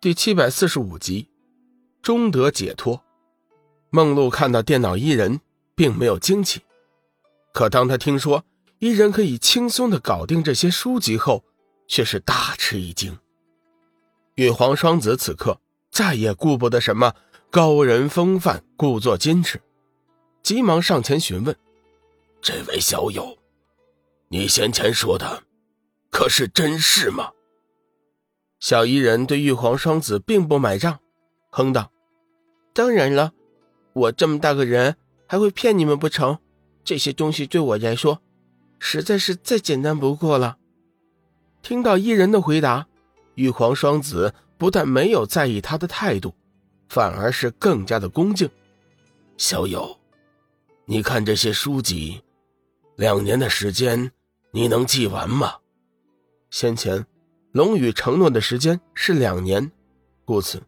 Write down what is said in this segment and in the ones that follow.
第七百四十五集，终得解脱。梦露看到电脑伊人，并没有惊奇，可当他听说伊人可以轻松的搞定这些书籍后，却是大吃一惊。玉皇双子此刻再也顾不得什么高人风范，故作矜持，急忙上前询问：“这位小友，你先前说的，可是真事吗？”小伊人对玉皇双子并不买账，哼道：“当然了，我这么大个人还会骗你们不成？这些东西对我来说，实在是再简单不过了。”听到伊人的回答，玉皇双子不但没有在意他的态度，反而是更加的恭敬。小友，你看这些书籍，两年的时间，你能记完吗？先前。龙宇承诺的时间是两年，故此，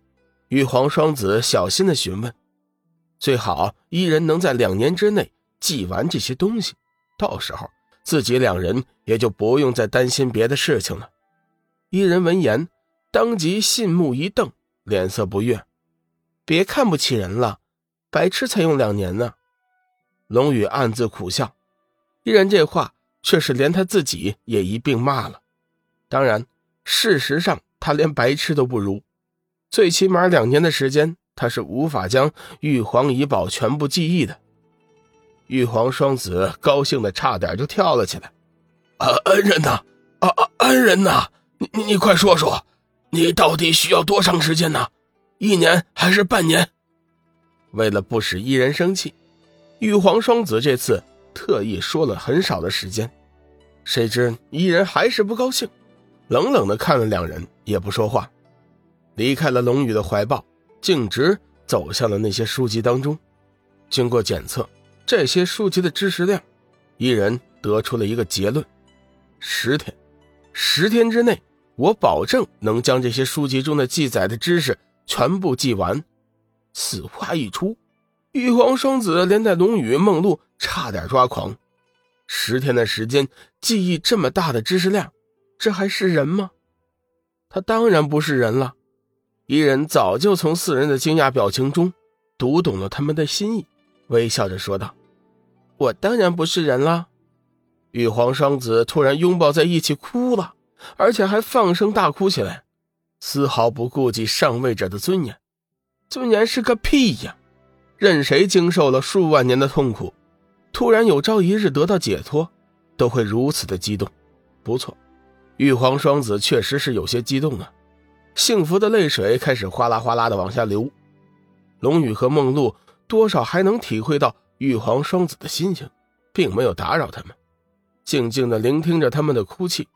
玉皇双子小心的询问，最好一人能在两年之内记完这些东西，到时候自己两人也就不用再担心别的事情了。一人闻言，当即信目一瞪，脸色不悦：“别看不起人了，白痴才用两年呢。”龙宇暗自苦笑，一人这话却是连他自己也一并骂了。当然。事实上，他连白痴都不如，最起码两年的时间，他是无法将玉皇遗宝全部记忆的。玉皇双子高兴的差点就跳了起来：“啊，恩人呐，啊啊，恩人呐，你你你快说说，你到底需要多长时间呢？一年还是半年？”为了不使伊人生气，玉皇双子这次特意说了很少的时间，谁知伊人还是不高兴。冷冷的看了两人，也不说话，离开了龙宇的怀抱，径直走向了那些书籍当中。经过检测，这些书籍的知识量，一人得出了一个结论：十天，十天之内，我保证能将这些书籍中的记载的知识全部记完。此话一出，玉皇双子连带龙宇、梦露差点抓狂。十天的时间，记忆这么大的知识量。这还是人吗？他当然不是人了。伊人早就从四人的惊讶表情中读懂了他们的心意，微笑着说道：“我当然不是人了。”玉皇双子突然拥抱在一起哭了，而且还放声大哭起来，丝毫不顾及上位者的尊严。尊严是个屁呀！任谁经受了数万年的痛苦，突然有朝一日得到解脱，都会如此的激动。不错。玉皇双子确实是有些激动啊，幸福的泪水开始哗啦哗啦的往下流。龙宇和梦露多少还能体会到玉皇双子的心情，并没有打扰他们，静静的聆听着他们的哭泣。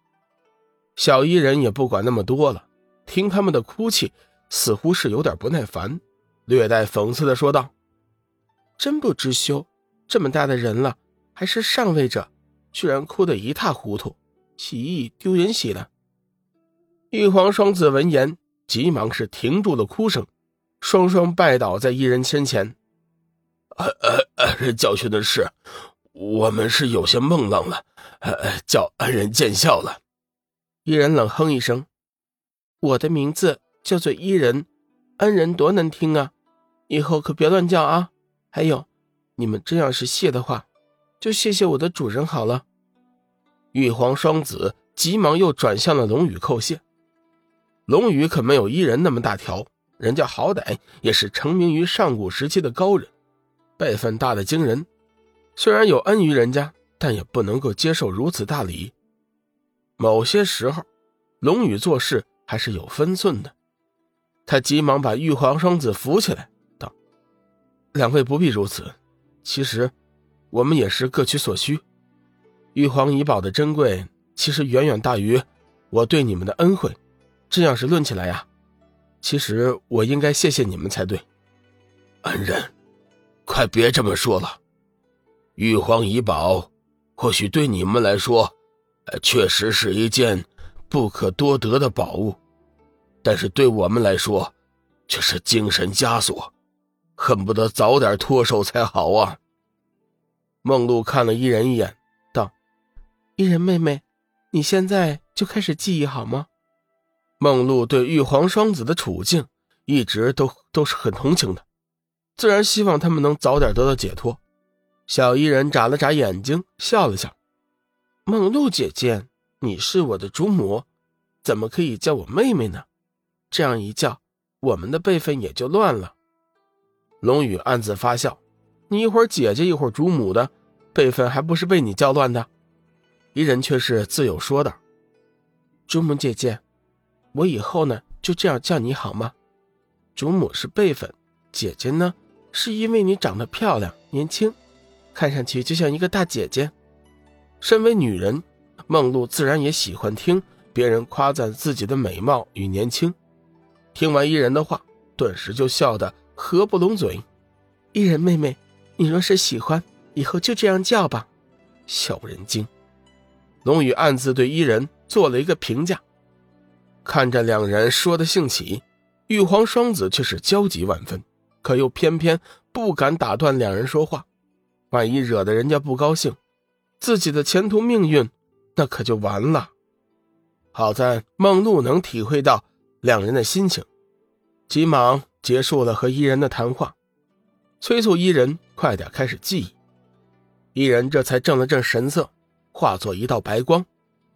小伊人也不管那么多了，听他们的哭泣，似乎是有点不耐烦，略带讽刺的说道：“真不知羞，这么大的人了，还是上位者，居然哭得一塌糊涂。”起义丢人喜了。玉皇双子闻言，急忙是停住了哭声，双双拜倒在一人身前。呃呃呃，教训的是，我们是有些懵愣了，呃，叫恩人见笑了。伊人冷哼一声：“我的名字叫做伊人，恩人多难听啊，以后可别乱叫啊。还有，你们真要是谢的话，就谢谢我的主人好了。”玉皇双子急忙又转向了龙宇叩谢。龙宇可没有伊人那么大条，人家好歹也是成名于上古时期的高人，辈分大的惊人。虽然有恩于人家，但也不能够接受如此大礼。某些时候，龙宇做事还是有分寸的。他急忙把玉皇双子扶起来，道：“两位不必如此，其实我们也是各取所需。”玉皇遗宝的珍贵，其实远远大于我对你们的恩惠。这要是论起来呀，其实我应该谢谢你们才对。恩人，快别这么说了。玉皇遗宝，或许对你们来说，确实是一件不可多得的宝物，但是对我们来说，却是精神枷锁，恨不得早点脱手才好啊。梦露看了伊人一眼。伊人妹妹，你现在就开始记忆好吗？梦露对玉皇双子的处境一直都都是很同情的，自然希望他们能早点得到解脱。小伊人眨了眨眼睛，笑了笑：“梦露姐姐，你是我的主母，怎么可以叫我妹妹呢？这样一叫，我们的辈分也就乱了。”龙宇暗自发笑：“你一会儿姐姐，一会儿主母的，辈分还不是被你叫乱的？”伊人却是自有说道：“主母姐姐，我以后呢就这样叫你好吗？主母是辈分，姐姐呢是因为你长得漂亮、年轻。”看上去就像一个大姐姐。身为女人，梦露自然也喜欢听别人夸赞自己的美貌与年轻。听完伊人的话，顿时就笑得合不拢嘴。伊人妹妹，你若是喜欢，以后就这样叫吧。小人精。龙宇暗自对伊人做了一个评价。看着两人说的兴起，玉皇双子却是焦急万分，可又偏偏不敢打断两人说话。万一惹得人家不高兴，自己的前途命运那可就完了。好在梦露能体会到两人的心情，急忙结束了和伊人的谈话，催促伊人快点开始记忆。伊人这才正了正神色，化作一道白光，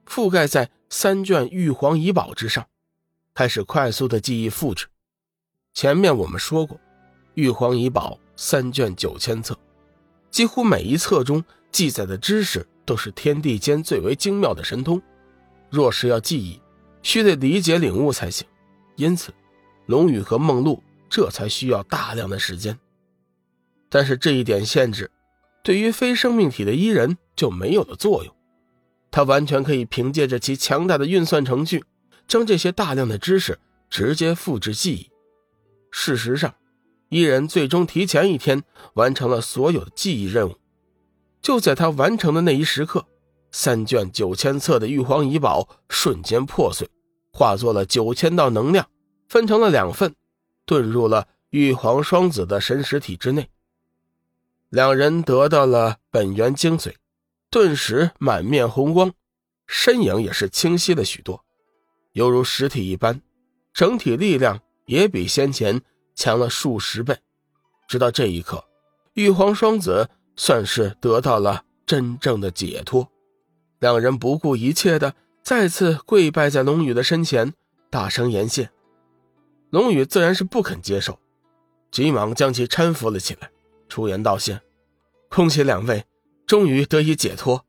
覆盖在三卷玉皇遗宝之上，开始快速的记忆复制。前面我们说过，玉皇遗宝三卷九千册。几乎每一册中记载的知识都是天地间最为精妙的神通，若是要记忆，需得理解领悟才行。因此，龙宇和梦露这才需要大量的时间。但是这一点限制，对于非生命体的伊人就没有了作用。他完全可以凭借着其强大的运算程序，将这些大量的知识直接复制记忆。事实上，伊人最终提前一天完成了所有的记忆任务。就在他完成的那一时刻，三卷九千册的玉皇遗宝瞬间破碎，化作了九千道能量，分成了两份，遁入了玉皇双子的神识体之内。两人得到了本源精髓，顿时满面红光，身影也是清晰了许多，犹如实体一般，整体力量也比先前。强了数十倍，直到这一刻，玉皇双子算是得到了真正的解脱。两人不顾一切的再次跪拜在龙宇的身前，大声言谢。龙宇自然是不肯接受，急忙将其搀扶了起来，出言道谢：“恭喜两位，终于得以解脱。